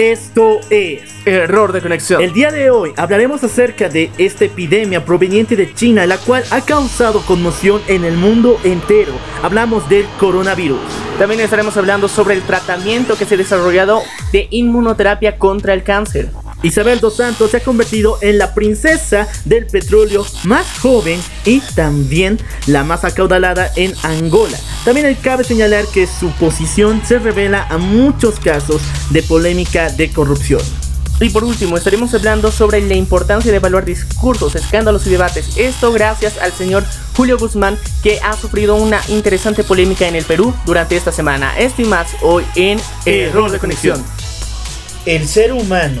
Esto es Error de Conexión. El día de hoy hablaremos acerca de esta epidemia proveniente de China, la cual ha causado conmoción en el mundo entero. Hablamos del coronavirus. También estaremos hablando sobre el tratamiento que se ha desarrollado de inmunoterapia contra el cáncer. Isabel dos Santos se ha convertido en la princesa del petróleo más joven y también la más acaudalada en Angola. También cabe señalar que su posición se revela a muchos casos de polémica de corrupción. Y por último, estaremos hablando sobre la importancia de evaluar discursos, escándalos y debates. Esto gracias al señor Julio Guzmán, que ha sufrido una interesante polémica en el Perú durante esta semana. Esto y más hoy en Error de Conexión. El ser humano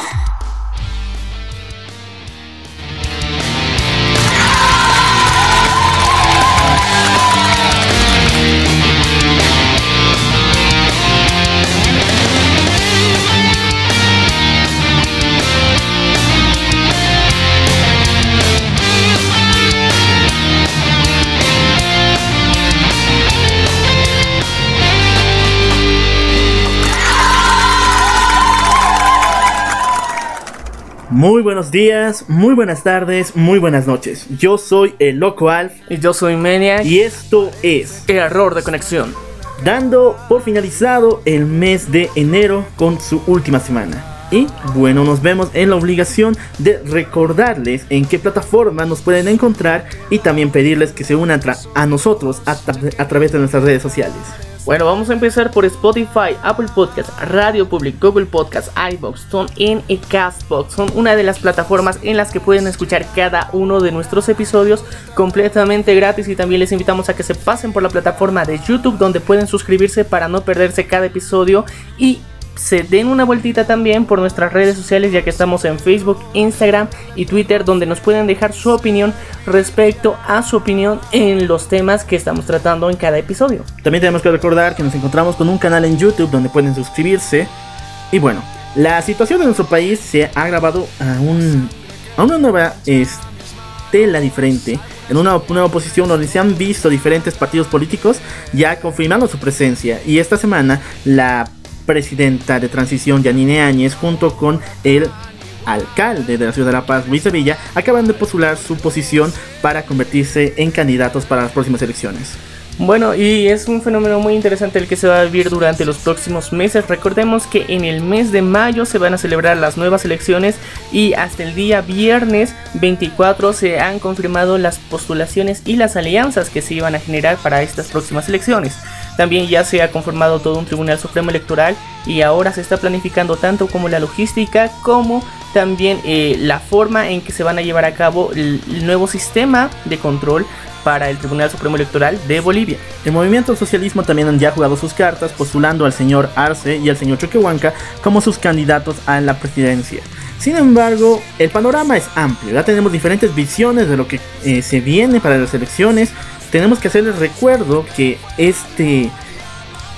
Muy buenos días, muy buenas tardes, muy buenas noches. Yo soy el Loco Alf. Y yo soy Menia. Y esto es Error de Conexión. Dando por finalizado el mes de enero con su última semana. Y bueno, nos vemos en la obligación de recordarles en qué plataforma nos pueden encontrar y también pedirles que se unan a nosotros a través de nuestras redes sociales. Bueno, vamos a empezar por Spotify, Apple Podcasts, Radio Public, Google Podcasts, iBox, son en Castbox. Son una de las plataformas en las que pueden escuchar cada uno de nuestros episodios completamente gratis y también les invitamos a que se pasen por la plataforma de YouTube donde pueden suscribirse para no perderse cada episodio y se den una vueltita también por nuestras redes sociales ya que estamos en Facebook, Instagram y Twitter donde nos pueden dejar su opinión respecto a su opinión en los temas que estamos tratando en cada episodio. También tenemos que recordar que nos encontramos con un canal en YouTube donde pueden suscribirse y bueno, la situación de nuestro país se ha agravado a, un, a una nueva estela diferente en una nueva posición donde se han visto diferentes partidos políticos ya confirmando su presencia y esta semana la presidenta de transición Yanine Áñez junto con el alcalde de la ciudad de La Paz, Luis Sevilla, acaban de postular su posición para convertirse en candidatos para las próximas elecciones. Bueno, y es un fenómeno muy interesante el que se va a vivir durante los próximos meses. Recordemos que en el mes de mayo se van a celebrar las nuevas elecciones y hasta el día viernes 24 se han confirmado las postulaciones y las alianzas que se iban a generar para estas próximas elecciones. También ya se ha conformado todo un Tribunal Supremo Electoral y ahora se está planificando tanto como la logística como también eh, la forma en que se van a llevar a cabo el, nuevo sistema de control para el Tribunal Supremo Electoral de Bolivia. El movimiento socialismo también han ya jugado sus cartas postulando al señor Arce y al señor Choquehuanca como sus candidatos a la presidencia. Sin embargo, el panorama es amplio, ya tenemos diferentes visiones de lo que eh, se viene para las elecciones, tenemos que hacerles recuerdo que este,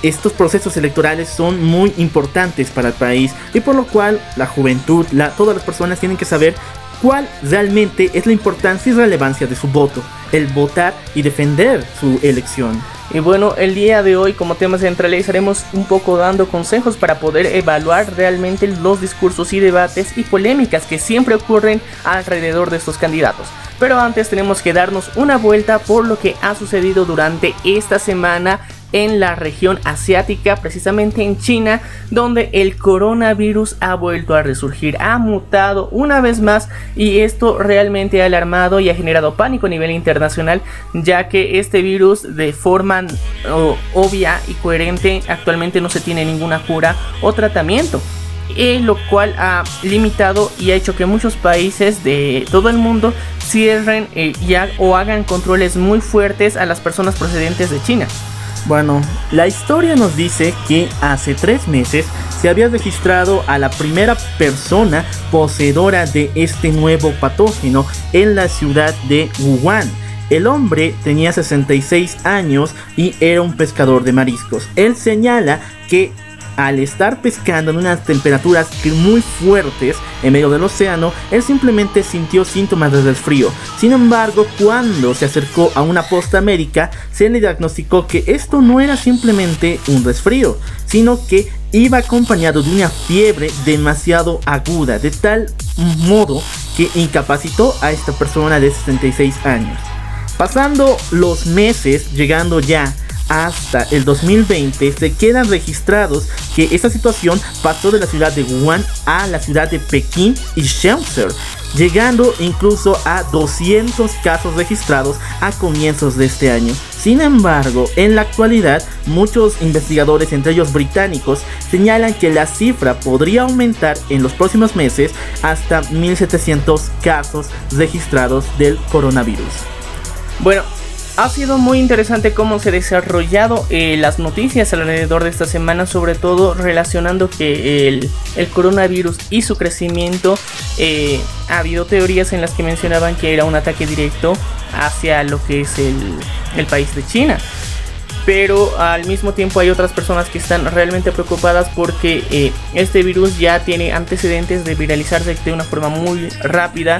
estos procesos electorales son muy importantes para el país y por lo cual la juventud, la, todas las personas tienen que saber cuál realmente es la importancia y relevancia de su voto, el votar y defender su elección. Y bueno, el día de hoy como tema central estaremos un poco dando consejos para poder evaluar realmente los discursos y debates y polémicas que siempre ocurren alrededor de estos candidatos. Pero antes tenemos que darnos una vuelta por lo que ha sucedido durante esta semana en la región asiática, precisamente en China, donde el coronavirus ha vuelto a resurgir, ha mutado una vez más y esto realmente ha alarmado y ha generado pánico a nivel internacional, ya que este virus de forma obvia y coherente actualmente no se tiene ninguna cura o tratamiento. Eh, lo cual ha limitado y ha hecho que muchos países de todo el mundo cierren eh, o hagan controles muy fuertes a las personas procedentes de China. Bueno, la historia nos dice que hace tres meses se había registrado a la primera persona poseedora de este nuevo patógeno en la ciudad de Wuhan. El hombre tenía 66 años y era un pescador de mariscos. Él señala que al estar pescando en unas temperaturas muy fuertes en medio del océano, él simplemente sintió síntomas de resfrío. Sin embargo, cuando se acercó a una posta médica, se le diagnosticó que esto no era simplemente un resfrío, sino que iba acompañado de una fiebre demasiado aguda, de tal modo que incapacitó a esta persona de 66 años. Pasando los meses, llegando ya hasta el 2020 se quedan registrados que esta situación pasó de la ciudad de Wuhan a la ciudad de Pekín y Shenzhen, llegando incluso a 200 casos registrados a comienzos de este año. Sin embargo, en la actualidad, muchos investigadores, entre ellos británicos, señalan que la cifra podría aumentar en los próximos meses hasta 1700 casos registrados del coronavirus. Bueno, ha sido muy interesante cómo se ha desarrollado eh, las noticias alrededor de esta semana, sobre todo relacionando que el, coronavirus y su crecimiento, eh, ha habido teorías en las que mencionaban que era un ataque directo hacia lo que es el, país de China. Pero al mismo tiempo hay otras personas que están realmente preocupadas porque eh, este virus ya tiene antecedentes de viralizarse de una forma muy rápida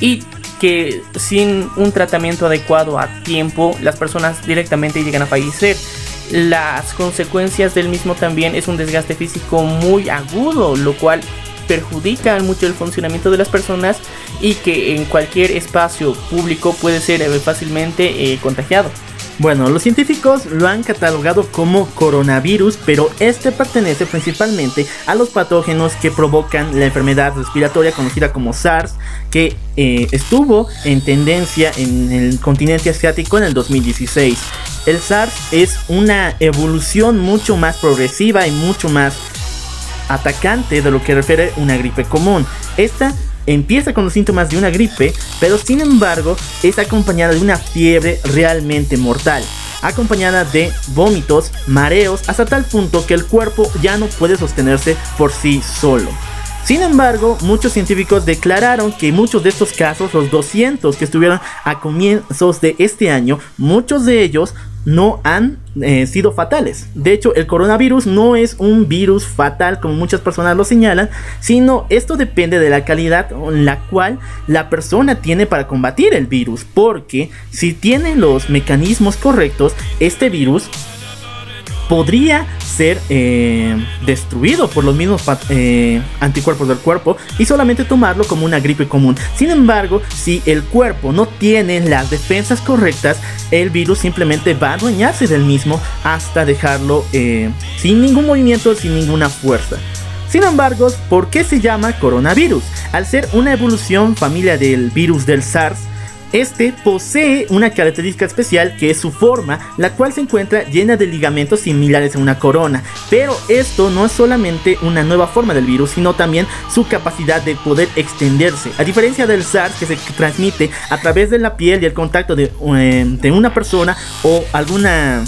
y que sin un tratamiento adecuado a tiempo las personas directamente llegan a fallecer. Las consecuencias del mismo también es un desgaste físico muy agudo, lo cual perjudica mucho el funcionamiento de las personas y que en cualquier espacio público puede ser eh, fácilmente eh, contagiado. Bueno, los científicos lo han catalogado como coronavirus, pero este pertenece principalmente a los patógenos que provocan la enfermedad respiratoria conocida como SARS, que eh, estuvo en tendencia en el continente asiático en el 2016. El SARS es una evolución mucho más progresiva y mucho más atacante de lo que refiere una gripe común. Esta empieza con los síntomas de una gripe, pero sin embargo es acompañada de una fiebre realmente mortal, acompañada de vómitos, mareos, hasta tal punto que el cuerpo ya no puede sostenerse por sí solo. Sin embargo, muchos científicos declararon que muchos de estos casos, los 200 que estuvieron a comienzos de este año, muchos de ellos no han eh, sido fatales. De hecho, el coronavirus no es un virus fatal como muchas personas lo señalan, sino esto depende de la calidad en la cual la persona tiene para combatir el virus. Porque si tiene los mecanismos correctos, este virus podría ser eh, destruido por los mismos eh, anticuerpos del cuerpo y solamente tomarlo como una gripe común. Sin embargo, si el cuerpo no tiene las defensas correctas, el virus simplemente va a adueñarse del mismo hasta dejarlo eh, sin ningún movimiento, sin ninguna fuerza. Sin embargo, ¿por qué se llama coronavirus? Al ser una evolución familia del virus del SARS, este posee una característica especial que es su forma, la cual se encuentra llena de ligamentos similares a una corona. Pero esto no es solamente una nueva forma del virus, sino también su capacidad de poder extenderse. A diferencia del SARS que se transmite a través de la piel y el contacto de, eh, una persona o alguna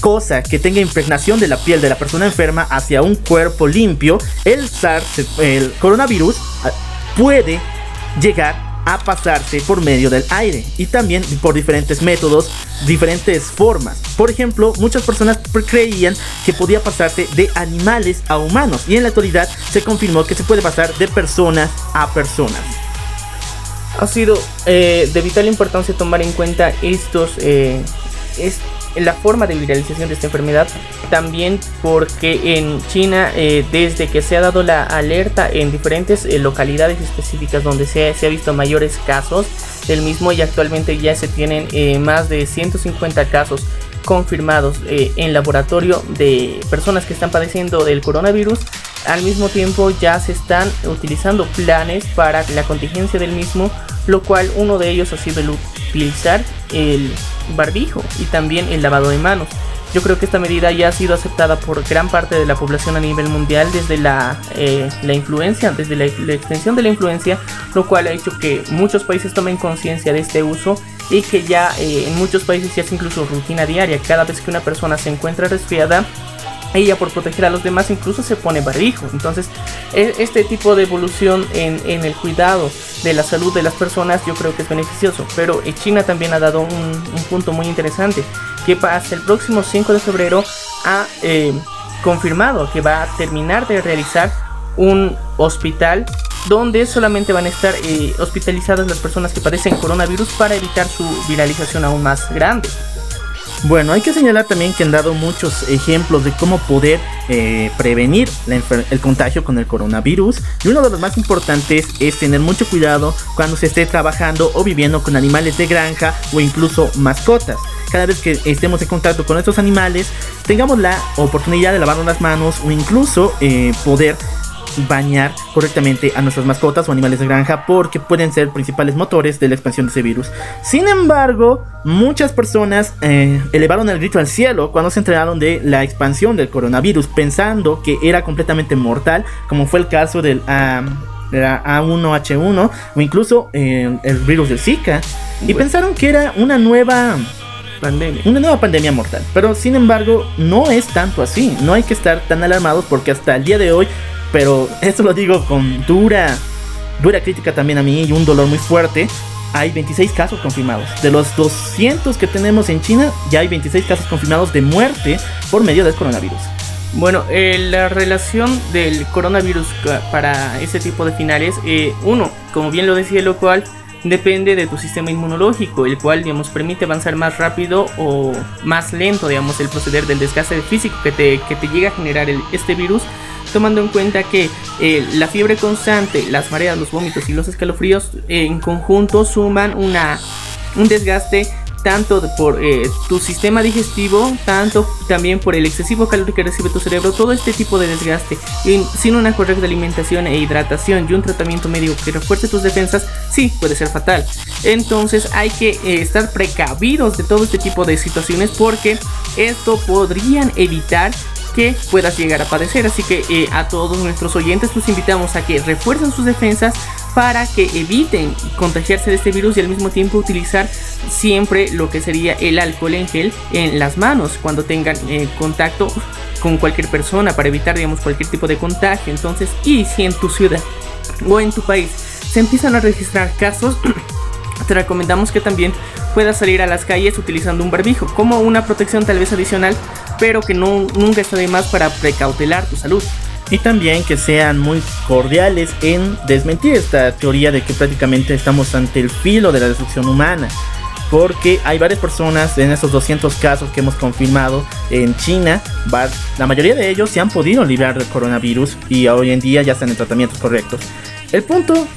cosa que tenga impregnación de la piel de la persona enferma hacia un cuerpo limpio, el SARS, el coronavirus, ah, puede llegar a pasarse por medio del aire y también por diferentes métodos, diferentes formas. Por ejemplo, muchas personas creían que podía pasarse de animales a humanos y en la actualidad se confirmó que se puede pasar de personas a personas. Ha sido eh, de vital importancia tomar en cuenta estos, eh, la forma de viralización de esta enfermedad. También porque en China, eh, desde que se ha dado la alerta en diferentes eh, localidades específicas donde se, se, ha visto mayores casos del mismo y actualmente ya se tienen eh, más de 150 casos confirmados en laboratorio de personas que están padeciendo del coronavirus. Al mismo tiempo ya se están utilizando planes para la contingencia del mismo, lo cual uno de ellos ha sido el utilizar el barbijo y también el lavado de manos. Yo creo que esta medida ya ha sido aceptada por gran parte de la población a nivel mundial desde la, eh, la influencia, desde la, extensión de la influencia, lo cual ha hecho que muchos países tomen conciencia de este uso y que ya eh, en muchos países ya es incluso rutina diaria. Cada vez que una persona se encuentra resfriada, ella por proteger a los demás incluso se pone barbijo. Entonces, e, este tipo de evolución en, el cuidado de la salud de las personas yo creo que es beneficioso. Pero eh, China también ha dado un, punto muy interesante, que hasta el próximo 5 de febrero ha eh, confirmado que va a terminar de realizar un hospital donde solamente van a estar eh, hospitalizadas las personas que padecen coronavirus para evitar su viralización aún más grande. Bueno, hay que señalar también que han dado muchos ejemplos de cómo poder eh, prevenir el contagio con el coronavirus. Y uno de los más importantes es tener mucho cuidado cuando se esté trabajando o viviendo con animales de granja o incluso mascotas. Cada vez que estemos en contacto con estos animales, tengamos la oportunidad de lavarnos las manos o incluso eh, poder bañar correctamente a nuestras mascotas o animales de granja porque pueden ser principales motores de la expansión de ese virus. Sin embargo, muchas personas eh, elevaron el grito al cielo cuando se enteraron de la expansión del coronavirus pensando que era completamente mortal, como fue el caso del A1H1 o incluso eh, el virus del Zika, y pensaron que era una nueva pandemia. Una nueva pandemia mortal. Pero sin embargo, no es tanto así. No hay que estar tan alarmados porque hasta el día de hoy pero esto lo digo con dura, dura crítica también a mí y un dolor muy fuerte. Hay 26 casos confirmados. De los 200 que tenemos en China, ya hay 26 casos confirmados de muerte por medio del coronavirus. Bueno, eh, la relación del coronavirus para ese tipo de finales, eh, uno, como bien lo decía lo cual, depende de tu sistema inmunológico, el cual, digamos, permite avanzar más rápido o más lento, digamos, el proceder del desgaste físico que te llega a generar este virus tomando en cuenta que eh, la fiebre constante, las mareas, los vómitos y los escalofríos eh, en conjunto suman una, un desgaste tanto por eh, tu sistema digestivo, tanto también por el excesivo calor que recibe tu cerebro, todo este tipo de desgaste, y sin una correcta alimentación e hidratación y un tratamiento médico que refuerce tus defensas, sí puede ser fatal. Entonces hay que estar precavidos de todo este tipo de situaciones porque esto podrían evitar que puedas llegar a padecer. Así que eh, a todos nuestros oyentes los invitamos a que refuercen sus defensas para que eviten contagiarse de este virus y al mismo tiempo utilizar siempre lo que sería el alcohol en gel en las manos cuando tengan eh, contacto con cualquier persona para evitar digamos cualquier tipo de contagio. Entonces, y si en tu ciudad o en tu país se empiezan a registrar casos te recomendamos que también puedas salir a las calles utilizando un barbijo como una protección tal vez adicional pero que no, nunca está de más para precautelar tu salud. Y también que sean muy cordiales en desmentir esta teoría de que prácticamente estamos ante el filo de la destrucción humana. Porque hay varias personas en estos 200 casos que hemos confirmado en China. La mayoría de ellos se han podido librar del coronavirus y hoy en día ya están en tratamientos correctos. El punto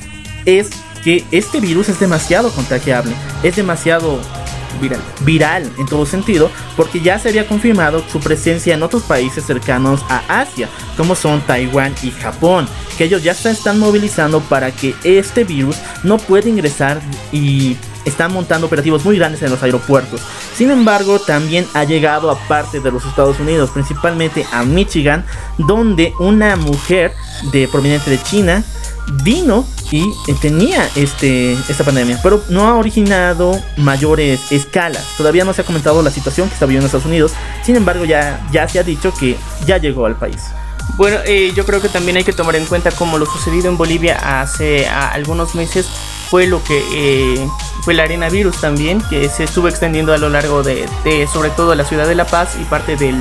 es que este virus es demasiado contagiable, es demasiado viral. viral en todo sentido, porque ya se había confirmado su presencia en otros países cercanos a Asia, como son Taiwán y Japón, que ellos ya se están movilizando para que este virus no pueda ingresar y están montando operativos muy grandes en los aeropuertos. Sin embargo, también ha llegado a parte de los Estados Unidos, principalmente a Michigan, donde una mujer de proveniente de China vino y tenía este, esta pandemia, pero no ha originado mayores escalas. Todavía no se ha comentado la situación que está viviendo en Estados Unidos, sin embargo ya, ya se ha dicho que ya llegó al país. Bueno, eh, yo creo que también hay que tomar en cuenta como lo sucedido en Bolivia hace algunos meses fue lo que eh, fue el arenavirus también, que se estuvo extendiendo a lo largo de, de sobre todo la ciudad de La Paz y parte del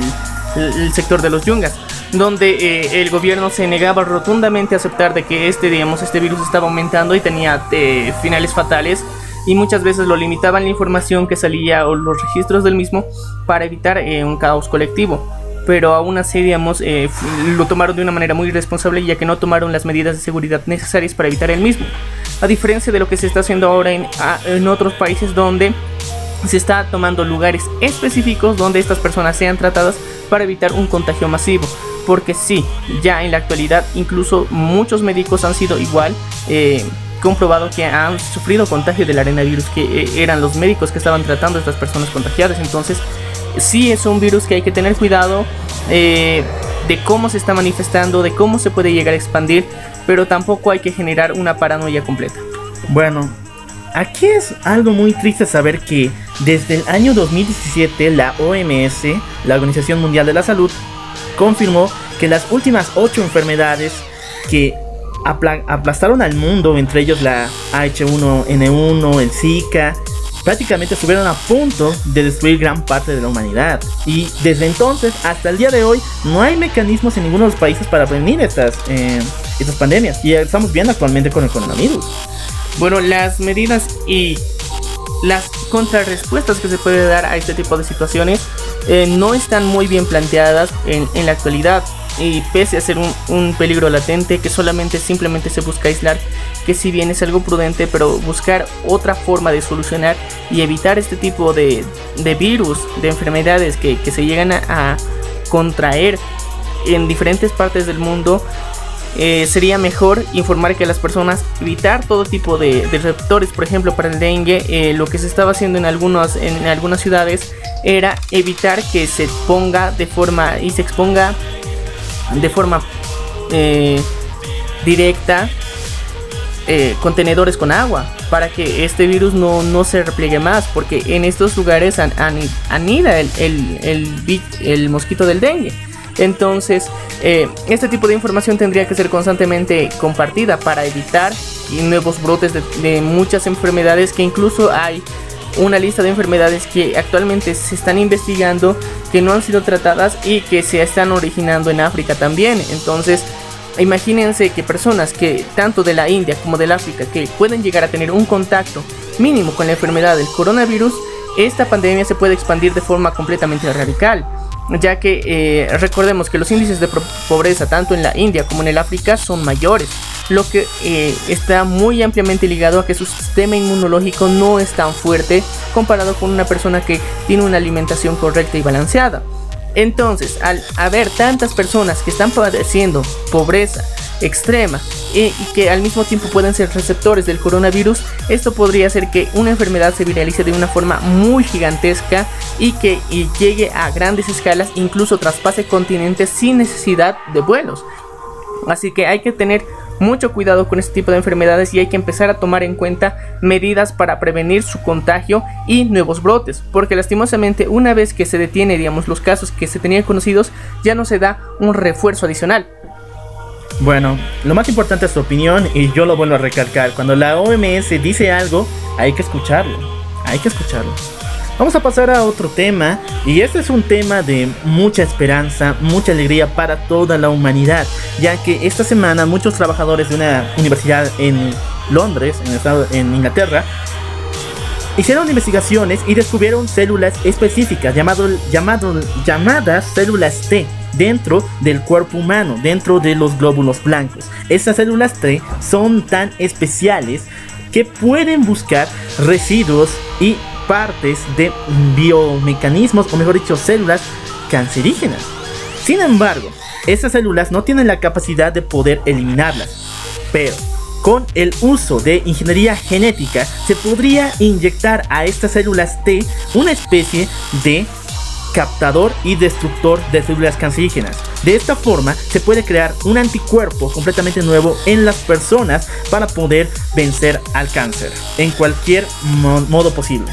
sector de los Yungas donde eh, el gobierno se negaba rotundamente a aceptar de que este, digamos, este virus estaba aumentando y tenía eh, finales fatales y muchas veces lo limitaban la información que salía o los registros del mismo para evitar eh, un caos colectivo. Pero aún así, digamos, lo tomaron de una manera muy irresponsable ya que no tomaron las medidas de seguridad necesarias para evitar el mismo. A diferencia de lo que se está haciendo ahora en, en otros países donde se está tomando lugares específicos donde estas personas sean tratadas para evitar un contagio masivo porque sí, ya en la actualidad incluso muchos médicos han sido igual eh, comprobado que han sufrido contagio del arenavirus, que eh, eran los médicos que estaban tratando a estas personas contagiadas. Entonces, sí es un virus que hay que tener cuidado eh, de cómo se está manifestando, de cómo se puede llegar a expandir, pero tampoco hay que generar una paranoia completa. Bueno, aquí es algo muy triste saber que desde el año 2017 la OMS, la Organización Mundial de la Salud, confirmó que las últimas ocho enfermedades que aplastaron al mundo, entre ellos la H1N1, el Zika, prácticamente estuvieron a punto de destruir gran parte de la humanidad. Y desde entonces hasta el día de hoy no hay mecanismos en ninguno de los países para prevenir estas, eh, estas pandemias. Y estamos viendo actualmente con el coronavirus. Bueno, las medidas y las contrarrespuestas que se puede dar a este tipo de situaciones eh, no están muy bien planteadas en, la actualidad. Y pese a ser un, peligro latente que solamente simplemente se busca aislar que si bien es algo prudente pero buscar otra forma de solucionar y evitar este tipo de, virus de enfermedades que, se llegan a contraer en diferentes partes del mundo eh, sería mejor informar que las personas evitar todo tipo de, receptores, por ejemplo para el dengue, eh, lo que se estaba haciendo en, en algunas ciudades era evitar que se ponga de forma y se exponga de forma eh, directa contenedores con agua para que este virus no, no, se repliegue más porque en estos lugares anida el, el, el mosquito del dengue. Entonces, eh, este tipo de información tendría que ser constantemente compartida para evitar nuevos brotes de, muchas enfermedades que incluso hay una lista de enfermedades que actualmente se están investigando, que no han sido tratadas y que se están originando en África también. Entonces, imagínense que personas que tanto de la India como del África que pueden llegar a tener un contacto mínimo con la enfermedad del coronavirus, esta pandemia se puede expandir de forma completamente radical ya que eh, recordemos que los índices de pobreza tanto en la India como en el África son mayores, lo que eh, está muy ampliamente ligado a que su sistema inmunológico no es tan fuerte comparado con una persona que tiene una alimentación correcta y balanceada. Entonces, al haber tantas personas que están padeciendo pobreza, extrema y, que al mismo tiempo pueden ser receptores del coronavirus, esto podría hacer que una enfermedad se viralice de una forma muy gigantesca y que llegue a grandes escalas, incluso traspase continentes sin necesidad de vuelos. Así que hay que tener mucho cuidado con este tipo de enfermedades y hay que empezar a tomar en cuenta medidas para prevenir su contagio y nuevos brotes, porque lastimosamente una vez que se detiene, digamos, los casos que se tenían conocidos, ya no se da un refuerzo adicional. Bueno, lo más importante es su opinión y yo lo vuelvo a recalcar. Cuando la OMS dice algo, hay que escucharlo. Hay que escucharlo. Vamos a pasar a otro tema y este es un tema de mucha esperanza, mucha alegría para toda la humanidad, ya que esta semana muchos trabajadores de una universidad en Londres, en, en Inglaterra, hicieron investigaciones y descubrieron células específicas llamado, llamado, llamadas células T dentro del cuerpo humano, dentro de los glóbulos blancos. Estas células T son tan especiales que pueden buscar residuos y partes de biomecanismos, o mejor dicho, células cancerígenas. Sin embargo, estas células no tienen la capacidad de poder eliminarlas. Pero con el uso de ingeniería genética se podría inyectar a estas células T una especie de captador y destructor de células cancerígenas. De esta forma se puede crear un anticuerpo completamente nuevo en las personas para poder vencer al cáncer en cualquier modo posible.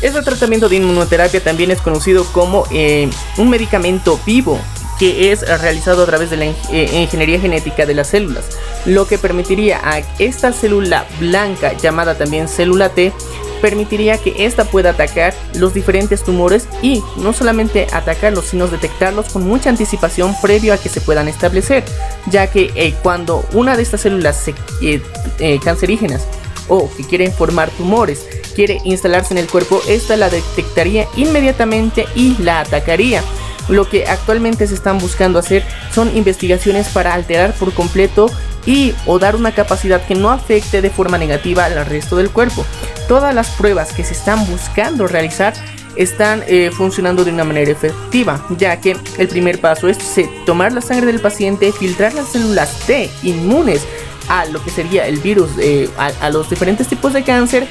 Este tratamiento de inmunoterapia también es conocido como eh, un medicamento vivo que es realizado a través de la eh, ingeniería genética de las células, lo que permitiría a esta célula blanca llamada también célula T permitiría que ésta pueda atacar los diferentes tumores y no solamente atacarlos, sino detectarlos con mucha anticipación previo a que se puedan establecer, ya que eh, cuando una de estas células eh, eh, cancerígenas o que quieren formar tumores quiere instalarse en el cuerpo, esta la detectaría inmediatamente y la atacaría. Lo que actualmente se están buscando hacer son investigaciones para alterar por completo y o dar una capacidad que no afecte de forma negativa al resto del cuerpo. Todas las pruebas que se están buscando realizar están eh, funcionando de una manera efectiva, ya que el primer paso es tomar la sangre del paciente, filtrar las células T inmunes a lo que sería el virus, eh, a los diferentes tipos de cáncer.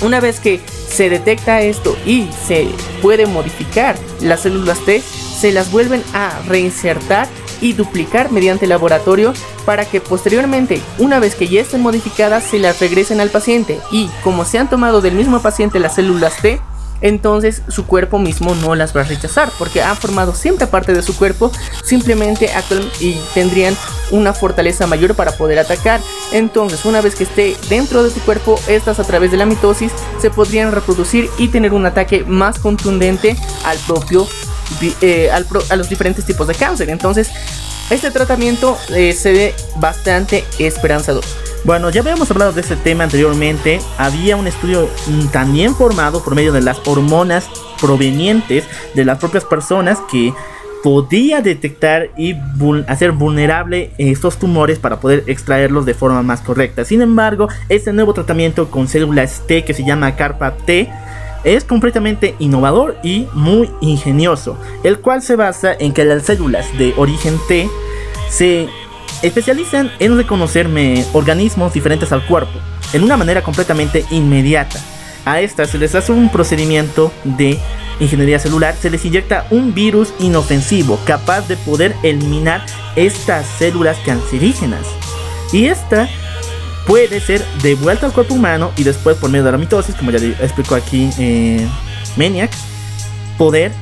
Una vez que se detecta esto y se puede modificar las células T, se las vuelven a reinsertar y duplicar mediante laboratorio para que posteriormente, una vez que ya estén modificadas, se las regresen al paciente. Y como se han tomado del mismo paciente las células T, entonces su cuerpo mismo no las va a rechazar porque han formado siempre parte de su cuerpo, simplemente y tendrían una fortaleza mayor para poder atacar. Entonces, una vez que esté dentro de tu cuerpo, estas a través de la mitosis se podrían reproducir y tener un ataque más contundente al propio eh, a los diferentes tipos de cáncer. Entonces, este tratamiento eh, se ve bastante esperanzador. Bueno, ya habíamos hablado de este tema anteriormente. Había un estudio mm, también formado por medio de las hormonas provenientes de las propias personas que podía detectar y hacer vulnerable estos tumores para poder extraerlos de forma más correcta. Sin embargo, este nuevo tratamiento con células T que se llama Carpa T es completamente innovador y muy ingenioso, el cual se basa en que las células de origen T se especializan en reconocerme organismos diferentes al cuerpo, en una manera completamente inmediata. A estas se les hace un procedimiento de ingeniería celular, se les inyecta un virus inofensivo capaz de poder eliminar estas células cancerígenas. Y esta puede ser devuelta al cuerpo humano y después por medio de la mitosis, como ya explicó aquí eh, Maniac, poder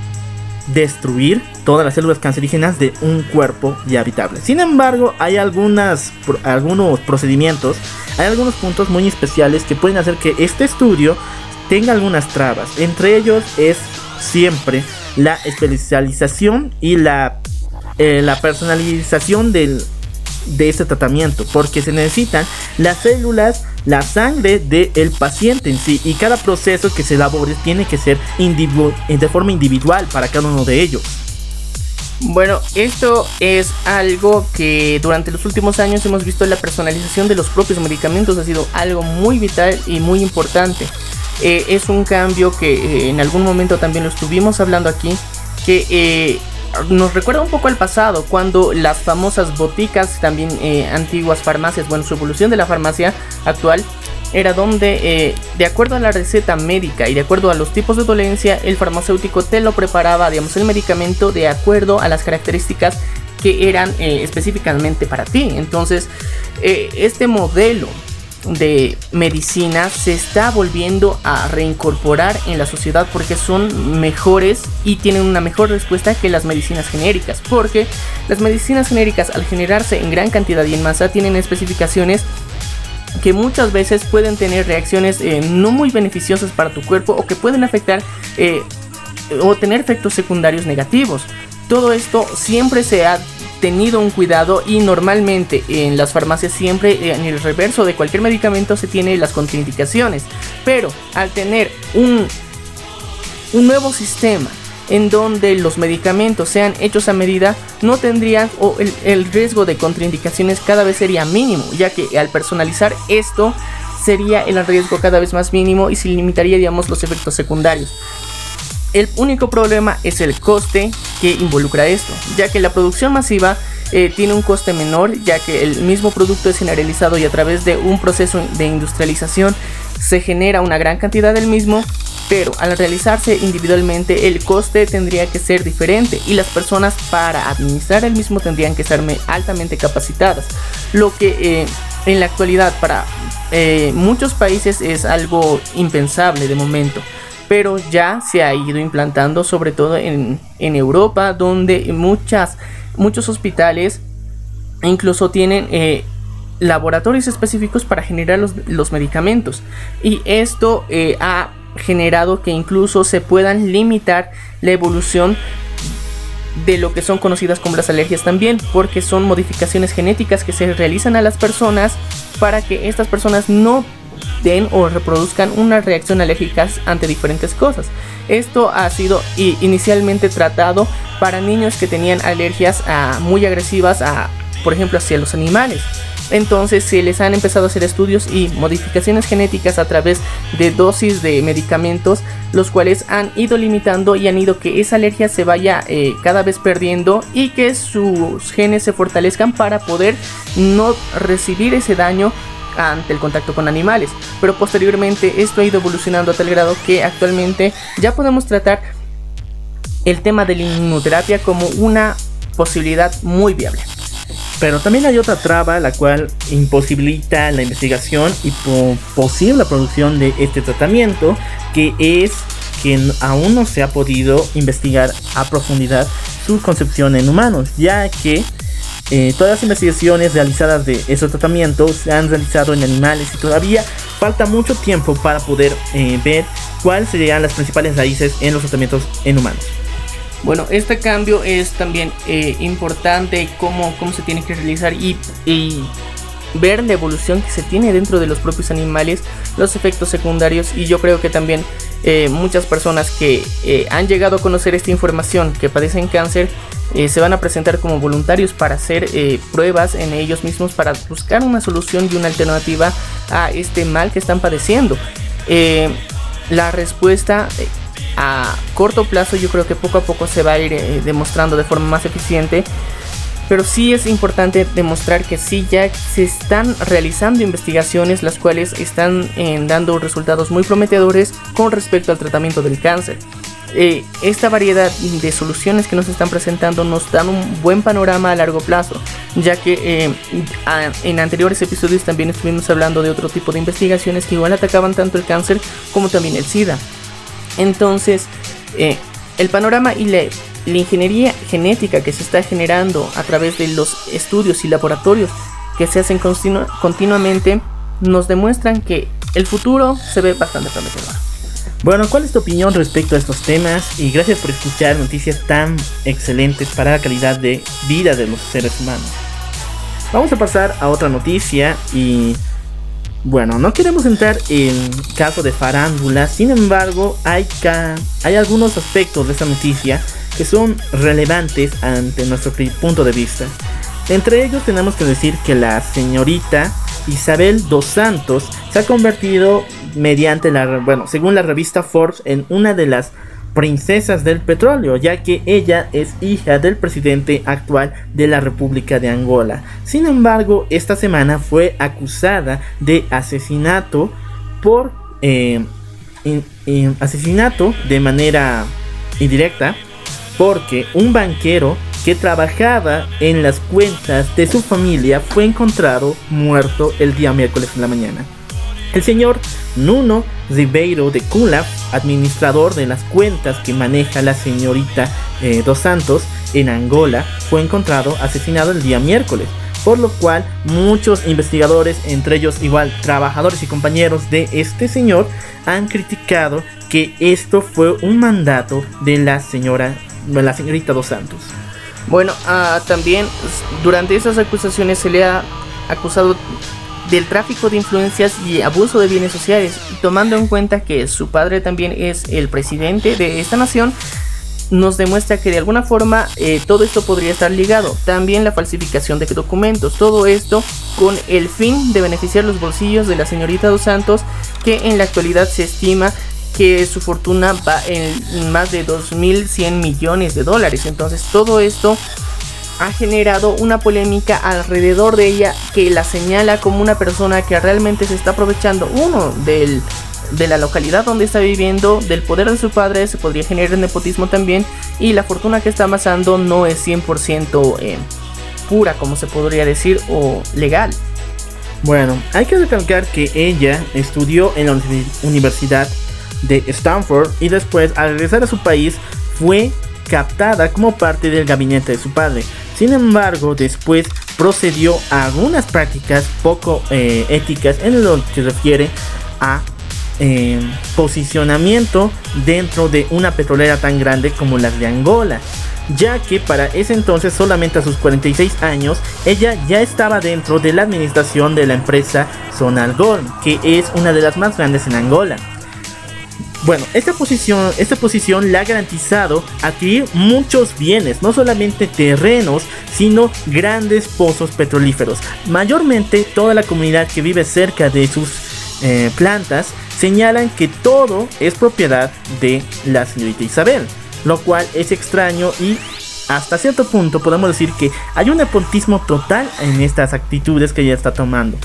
destruir todas las células cancerígenas de un cuerpo ya habitable. Sin embargo, hay algunas, algunos procedimientos, hay algunos puntos muy especiales que pueden hacer que este estudio tenga algunas trabas. Entre ellos es siempre la especialización y la, eh, la personalización del, de este tratamiento, porque se necesitan las células, la sangre del paciente en sí, y cada proceso que se elabore tiene que ser de forma individual para cada uno de ellos. Bueno, esto es algo que durante los últimos años hemos visto la personalización de los propios medicamentos ha sido algo muy vital y muy importante. Eh, es un cambio que eh, en algún momento también lo estuvimos hablando aquí, que eh, nos recuerda un poco al pasado, cuando las famosas boticas, también antiguas farmacias, bueno, su evolución de la farmacia actual, era donde, de acuerdo a la receta médica y de acuerdo a los tipos de dolencia, el farmacéutico te lo preparaba, digamos, el medicamento de acuerdo a las características que eran específicamente para ti. Entonces, este modelo de medicina se está volviendo a reincorporar en la sociedad porque son mejores y tienen una mejor respuesta que las medicinas genéricas. Porque las medicinas genéricas al generarse en gran cantidad y en masa tienen especificaciones que muchas veces pueden tener reacciones eh, no muy beneficiosas para tu cuerpo o que pueden afectar eh, o tener efectos secundarios negativos. Todo esto siempre se ha tenido un cuidado y normalmente en las farmacias siempre en el reverso de cualquier medicamento se tiene las contraindicaciones. Pero al tener un, un nuevo sistema en donde los medicamentos sean hechos a medida, no tendrían o el, el riesgo de contraindicaciones cada vez sería mínimo, ya que al personalizar esto sería el riesgo cada vez más mínimo y se limitaría, digamos, los efectos secundarios. El único problema es el coste que involucra esto, ya que la producción masiva eh, tiene un coste menor, ya que el mismo producto es generalizado y a través de un proceso de industrialización se genera una gran cantidad del mismo, pero al realizarse individualmente el coste tendría que ser diferente y las personas para administrar el mismo tendrían que estar altamente capacitadas, lo que eh, en la actualidad para eh, muchos países es algo impensable de momento pero ya se ha ido implantando sobre todo en, Europa donde muchas, muchos hospitales incluso tienen eh, laboratorios específicos para generar los, medicamentos. Y esto eh, ha generado que incluso se puedan limitar la evolución de lo que son conocidas como las alergias también, porque son modificaciones genéticas que se realizan a las personas para que estas personas no den o reproduzcan una reacción alérgica ante diferentes cosas. Esto ha sido inicialmente tratado para niños que tenían alergias muy agresivas, a, por ejemplo, hacia los animales. Entonces se les han empezado a hacer estudios y modificaciones genéticas a través de dosis de medicamentos, los cuales han ido limitando y han ido que esa alergia se vaya eh, cada vez perdiendo y que sus genes se fortalezcan para poder no recibir ese daño ante el contacto con animales. Pero posteriormente esto ha ido evolucionando a tal grado que actualmente ya podemos tratar el tema de la inmunoterapia como una posibilidad muy viable. Pero también hay otra traba la cual imposibilita la investigación y posible producción de este tratamiento, que es que aún no se ha podido investigar a profundidad su concepción en humanos, ya que eh, todas las investigaciones realizadas de esos tratamientos se han realizado en animales y todavía falta mucho tiempo para poder eh, ver cuáles serían las principales raíces en los tratamientos en humanos. Bueno, este cambio es también eh, importante, cómo, cómo se tiene que realizar y, y ver la evolución que se tiene dentro de los propios animales, los efectos secundarios y yo creo que también eh, muchas personas que eh, han llegado a conocer esta información, que padecen cáncer, eh, se van a presentar como voluntarios para hacer pruebas en ellos mismos para buscar una solución y una alternativa a este mal que están padeciendo. la respuesta a corto plazo yo creo que poco a poco se va a ir demostrando de forma más eficiente pero sí es importante demostrar que sí ya se están realizando investigaciones las cuales están eh, dando resultados muy prometedores con respecto al tratamiento del cáncer. Eh, esta variedad de soluciones que nos están presentando nos dan un buen panorama a largo plazo, ya que eh, en anteriores episodios también estuvimos hablando de otro tipo de investigaciones que igual atacaban tanto el cáncer como también el SIDA. Entonces, el panorama y la la ingeniería genética que se está generando a través de los estudios y laboratorios que se hacen continuamente nos demuestran que el futuro se ve bastante prometedor. Bueno, ¿cuál es tu opinión respecto a estos temas? Y gracias por escuchar noticias tan excelentes para la calidad de vida de los seres humanos. Vamos a pasar a otra noticia y bueno, no queremos entrar en caso de farándula, sin embargo hay, hay algunos aspectos de esta noticia que son relevantes ante nuestro punto de vista. Entre ellos tenemos que decir que la señorita Isabel dos Santos se ha convertido mediante la, bueno, según la revista Forbes, en una de las princesas del petróleo, ya que ella es hija del presidente actual de la República de Angola. Sin embargo, esta semana fue acusada de asesinato por eh, asesinato de manera indirecta porque un banquero que trabajaba en las cuentas de su familia fue encontrado muerto el día miércoles en la mañana. El señor Nuno Ribeiro de Cula, administrador de las cuentas que maneja la señorita eh, Dos Santos en Angola, fue encontrado asesinado el día miércoles. Por lo cual muchos investigadores, entre ellos igual trabajadores y compañeros de este señor, han criticado que esto fue un mandato de la señora la señorita Dos Santos. Bueno, ah, también durante esas acusaciones se le ha acusado del tráfico de influencias y abuso de bienes sociales, tomando en cuenta que su padre también es el presidente de esta nación, nos demuestra que de alguna forma eh, todo esto podría estar ligado. También la falsificación de documentos, todo esto con el fin de beneficiar los bolsillos de la señorita Dos Santos, que en la actualidad se estima que su fortuna va en más de 2.100 millones de dólares. Entonces todo esto ha generado una polémica alrededor de ella que la señala como una persona que realmente se está aprovechando, uno, del, de la localidad donde está viviendo, del poder de su padre, se podría generar nepotismo también, y la fortuna que está amasando no es 100% eh, pura, como se podría decir, o legal. Bueno, hay que recalcar que ella estudió en la Universidad de Stanford y después al regresar a su país fue captada como parte del gabinete de su padre. Sin embargo, después procedió a algunas prácticas poco eh, éticas en lo que se refiere a eh, posicionamiento dentro de una petrolera tan grande como la de Angola. Ya que para ese entonces, solamente a sus 46 años, ella ya estaba dentro de la administración de la empresa Sonalgol, que es una de las más grandes en Angola. Bueno, esta posición, esta posición le ha garantizado adquirir muchos bienes, no solamente terrenos, sino grandes pozos petrolíferos. Mayormente toda la comunidad que vive cerca de sus eh, plantas señalan que todo es propiedad de la señorita Isabel, lo cual es extraño y hasta cierto punto podemos decir que hay un nepotismo total en estas actitudes que ella está tomando.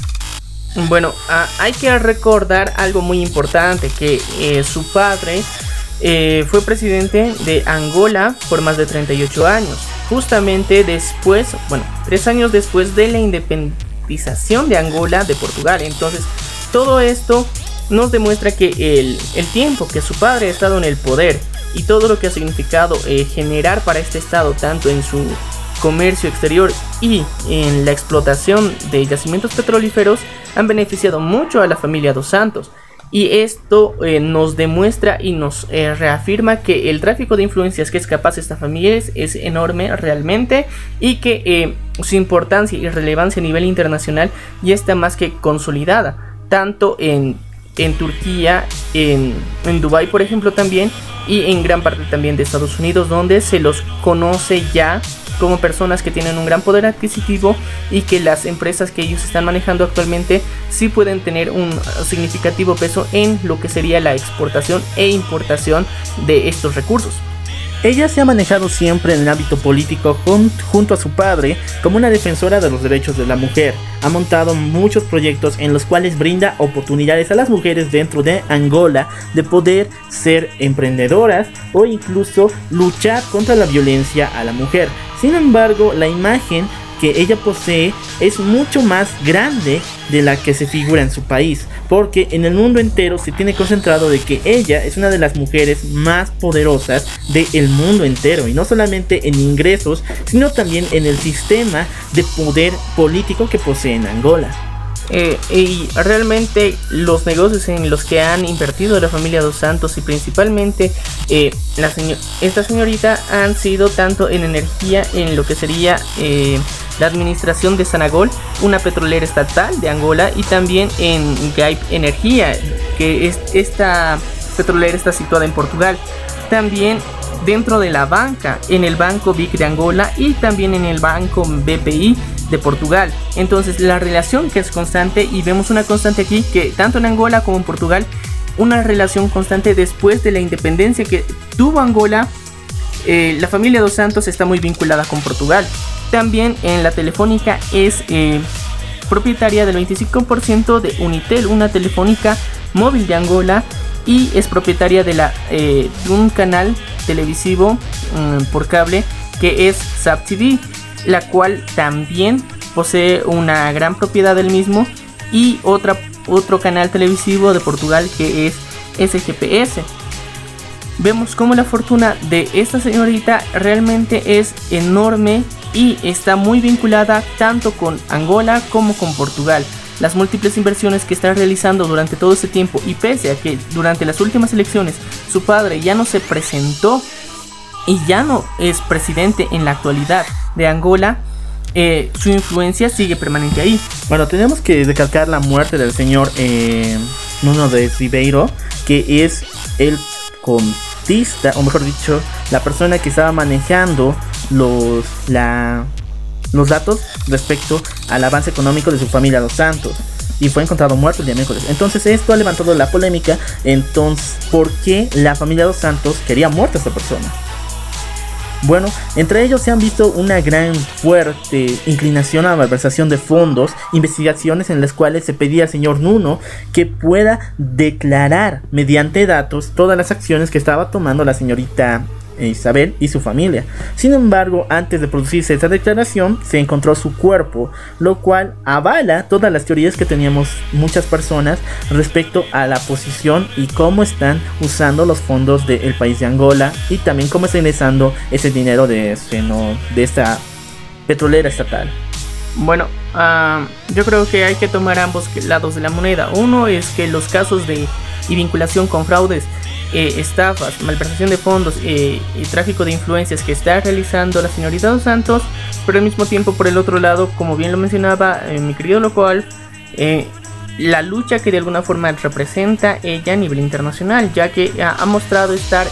Bueno, hay que recordar algo muy importante, que eh, su padre eh, fue presidente de Angola por más de 38 años, justamente después, bueno, tres años después de la independización de Angola de Portugal. Entonces, todo esto nos demuestra que el, el tiempo que su padre ha estado en el poder y todo lo que ha significado eh, generar para este estado, tanto en su comercio exterior y en la explotación de yacimientos petrolíferos, han beneficiado mucho a la familia Dos Santos. Y esto eh, nos demuestra y nos eh, reafirma que el tráfico de influencias que es capaz esta familia es, enorme realmente y que su importancia y relevancia a nivel internacional ya está más que consolidada, tanto en en Turquía, en, en Dubái por ejemplo también, y en gran parte también de Estados Unidos, donde se los conoce ya como personas que tienen un gran poder adquisitivo y que las empresas que ellos están manejando actualmente sí pueden tener un significativo peso en lo que sería la exportación e importación de estos recursos. Ella se ha manejado siempre en el ámbito político junto a su padre como una defensora de los derechos de la mujer. Ha montado muchos proyectos en los cuales brinda oportunidades a las mujeres dentro de Angola de poder ser emprendedoras o incluso luchar contra la violencia a la mujer. Sin embargo, la imagen que ella posee es mucho más grande de la que se figura en su país, porque en el mundo entero se tiene concentrado de que ella es una de las mujeres más poderosas del mundo entero, y no solamente en ingresos, sino también en el sistema de poder político que posee en Angola. Eh, y realmente los negocios en los que han invertido la familia Dos Santos y principalmente eh, la esta señorita han sido tanto en energía en lo que sería eh, la administración de Sanagol, una petrolera estatal de Angola, y también en Gaip Energía, que es, esta petrolera está situada en Portugal. También dentro de la banca, en el Banco BIC de Angola y también en el Banco BPI de Portugal. Entonces la relación que es constante y vemos una constante aquí que tanto en Angola como en Portugal, una relación constante después de la independencia que tuvo Angola. Eh, la familia dos Santos está muy vinculada con Portugal. También en la telefónica es eh, propietaria del 25% de Unitel, una telefónica móvil de Angola y es propietaria de, la, eh, un canal televisivo mm, por cable que es SAP TV, la cual también posee una gran propiedad del mismo y otra, otro canal televisivo de Portugal que es SGPS. Vemos como la fortuna de esta señorita realmente es enorme y está muy vinculada tanto con Angola como con Portugal. Las múltiples inversiones que está realizando durante todo ese tiempo y pese a que durante las últimas elecciones su padre ya no se presentó y ya no es presidente en la actualidad de Angola, eh, su influencia sigue permanente ahí. Bueno, tenemos que recalcar la muerte del señor eh, Nuno de Ribeiro, que es el contista, o mejor dicho, la persona que estaba manejando los, la, los datos respecto al avance económico de su familia Los Santos. Y fue encontrado muerto el día miércoles. Entonces esto ha levantado la polémica. Entonces, ¿por qué la familia Dos Santos quería muerta a esta persona? Bueno, entre ellos se han visto una gran fuerte inclinación a la malversación de fondos, investigaciones en las cuales se pedía al señor Nuno que pueda declarar mediante datos todas las acciones que estaba tomando la señorita Isabel y su familia. Sin embargo, antes de producirse esta declaración, se encontró su cuerpo, lo cual avala todas las teorías que teníamos muchas personas respecto a la posición y cómo están usando los fondos del país de Angola y también cómo está ingresando ese dinero de, de esta petrolera estatal. Bueno, ah, yo creo que hay que tomar ambos lados de la moneda. Uno es que los casos de y vinculación con fraudes eh, estafas, malversación de fondos eh, y tráfico de influencias que está realizando la señorita Dos Santos, pero al mismo tiempo por el otro lado, como bien lo mencionaba eh, mi querido local, la lucha que de alguna forma representa ella a nivel internacional, ya que ha, mostrado estar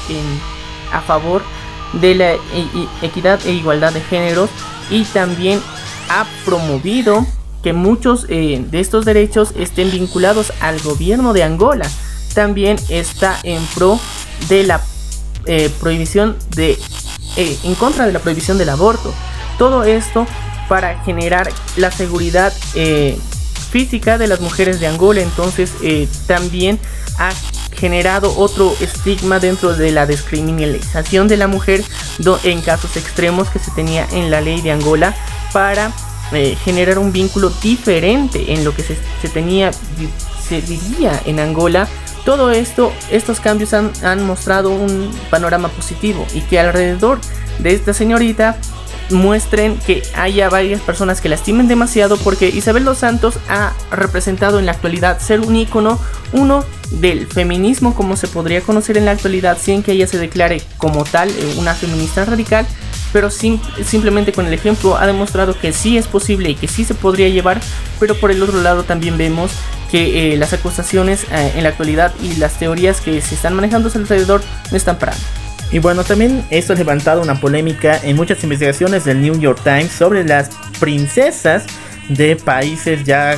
a favor de la equidad e igualdad de géneros y también ha promovido que muchos de estos derechos estén vinculados al gobierno de Angola también está en pro de la eh, prohibición de eh, en contra de la prohibición del aborto. Todo esto para generar la seguridad eh, física de las mujeres de Angola. Entonces también ha generado otro estigma dentro de la descriminalización de la mujer en casos extremos que se tenía en la ley de Angola para generar un vínculo diferente en lo que se, se tenía se vivía en Angola, todo esto, estos cambios han, han mostrado un panorama positivo y que alrededor de esta señorita muestren que haya varias personas que lastimen demasiado porque Isabel dos Santos ha representado en la actualidad ser un ícono, uno del feminismo como se podría conocer en la actualidad sin que ella se declare como tal eh, una feminista radical, pero simplemente con el ejemplo ha demostrado que sí es posible y que sí se podría llevar, pero por el otro lado también vemos que eh, las acusaciones eh, en la actualidad y las teorías que se están manejando alrededor no están parando. Y bueno, también esto ha levantado una polémica en muchas investigaciones del New York Times sobre las princesas de países ya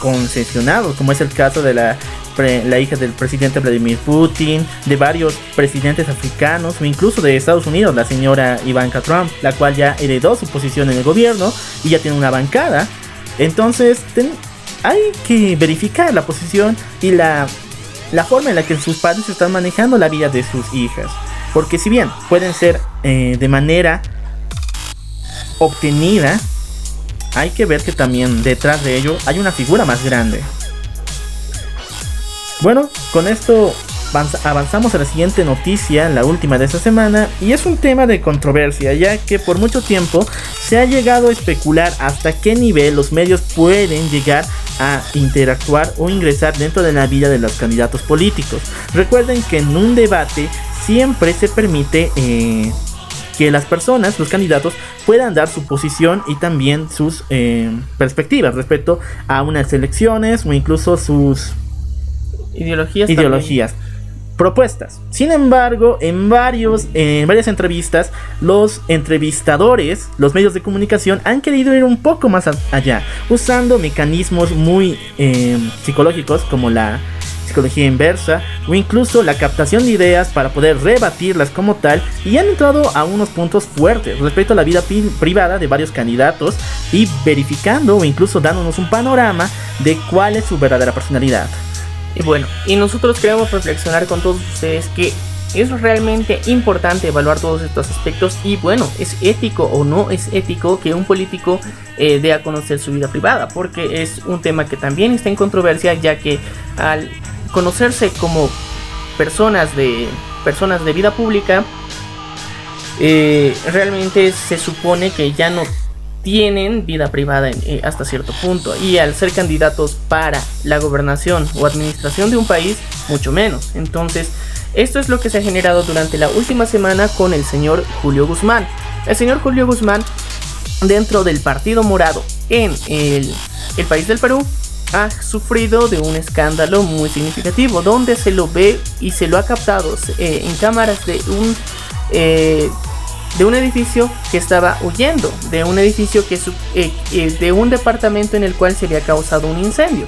concesionados, como es el caso de la, la hija del presidente Vladimir Putin, de varios presidentes africanos o incluso de Estados Unidos, la señora Ivanka Trump, la cual ya heredó su posición en el gobierno y ya tiene una bancada. Entonces, hay que verificar la posición y la, la forma en la que sus padres están manejando la vida de sus hijas. Porque si bien pueden ser eh, de manera obtenida, hay que ver que también detrás de ello hay una figura más grande. Bueno, con esto avanzamos a la siguiente noticia, la última de esta semana, y es un tema de controversia, ya que por mucho tiempo se ha llegado a especular hasta qué nivel los medios pueden llegar a interactuar o ingresar dentro de la vida de los candidatos políticos. Recuerden que en un debate siempre se permite eh, que las personas, los candidatos, puedan dar su posición y también sus eh, perspectivas respecto a unas elecciones o incluso sus ideologías. propuestas. Sin embargo, en, varios, en varias entrevistas, los entrevistadores, los medios de comunicación han querido ir un poco más allá, usando mecanismos muy eh, psicológicos como la psicología inversa o incluso la captación de ideas para poder rebatirlas como tal y han entrado a unos puntos fuertes respecto a la vida privada de varios candidatos y verificando o incluso dándonos un panorama de cuál es su verdadera personalidad. Y bueno, y nosotros queremos reflexionar con todos ustedes que es realmente importante evaluar todos estos aspectos y bueno, es ético o no es ético que un político eh, dé a conocer su vida privada, porque es un tema que también está en controversia ya que al conocerse como personas de, personas de vida pública, eh, realmente se supone que ya no tienen vida privada eh, hasta cierto punto. Y al ser candidatos para la gobernación o administración de un país mucho menos. Entonces esto es lo que se ha generado durante la última semana con el señor Julio Guzmán. El señor Julio Guzmán dentro del partido morado en el, país del Perú ha sufrido de un escándalo muy significativo donde se lo ve y se lo ha captado eh, en cámaras de un eh, de un edificio que estaba huyendo de un edificio que eh, de un departamento en el cual se había causado un incendio.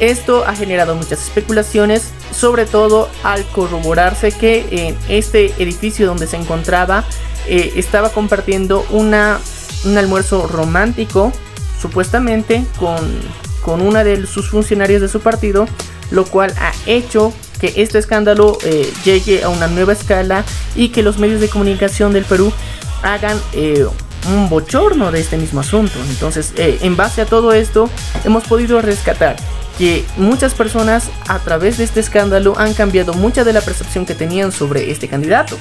Esto ha generado muchas especulaciones sobre todo al corroborarse que en este edificio donde se encontraba estaba compartiendo una, un almuerzo romántico supuestamente con con una de sus funcionarios de su partido, lo cual ha hecho que este escándalo eh, llegue a una nueva escala y que los medios de comunicación del Perú hagan eh, un bochorno de este mismo asunto. Entonces, eh, en base a todo esto, hemos podido rescatar que muchas personas a través de este escándalo han cambiado mucha de la percepción que tenían sobre este candidato.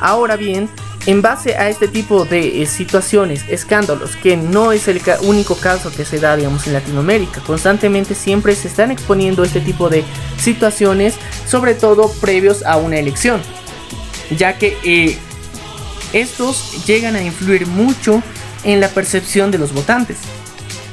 Ahora bien, en base a este tipo de eh, situaciones, escándalos, que no es el único caso que se da, digamos, en Latinoamérica, constantemente siempre se están exponiendo este tipo de situaciones, sobre todo previos a una elección, ya que eh, estos llegan a influir mucho en la percepción de los votantes.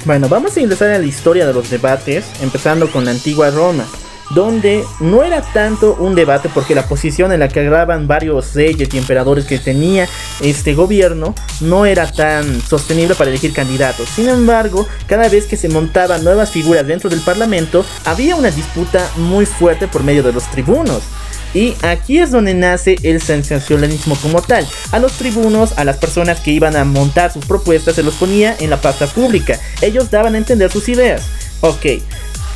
Bueno, vamos a ingresar a la historia de los debates, empezando con la antigua Roma donde no era tanto un debate porque la posición en la que agravan varios reyes y emperadores que tenía este gobierno no era tan sostenible para elegir candidatos. Sin embargo, cada vez que se montaban nuevas figuras dentro del parlamento, había una disputa muy fuerte por medio de los tribunos. Y aquí es donde nace el sensacionalismo como tal. A los tribunos, a las personas que iban a montar sus propuestas, se los ponía en la plaza pública. Ellos daban a entender sus ideas. Ok,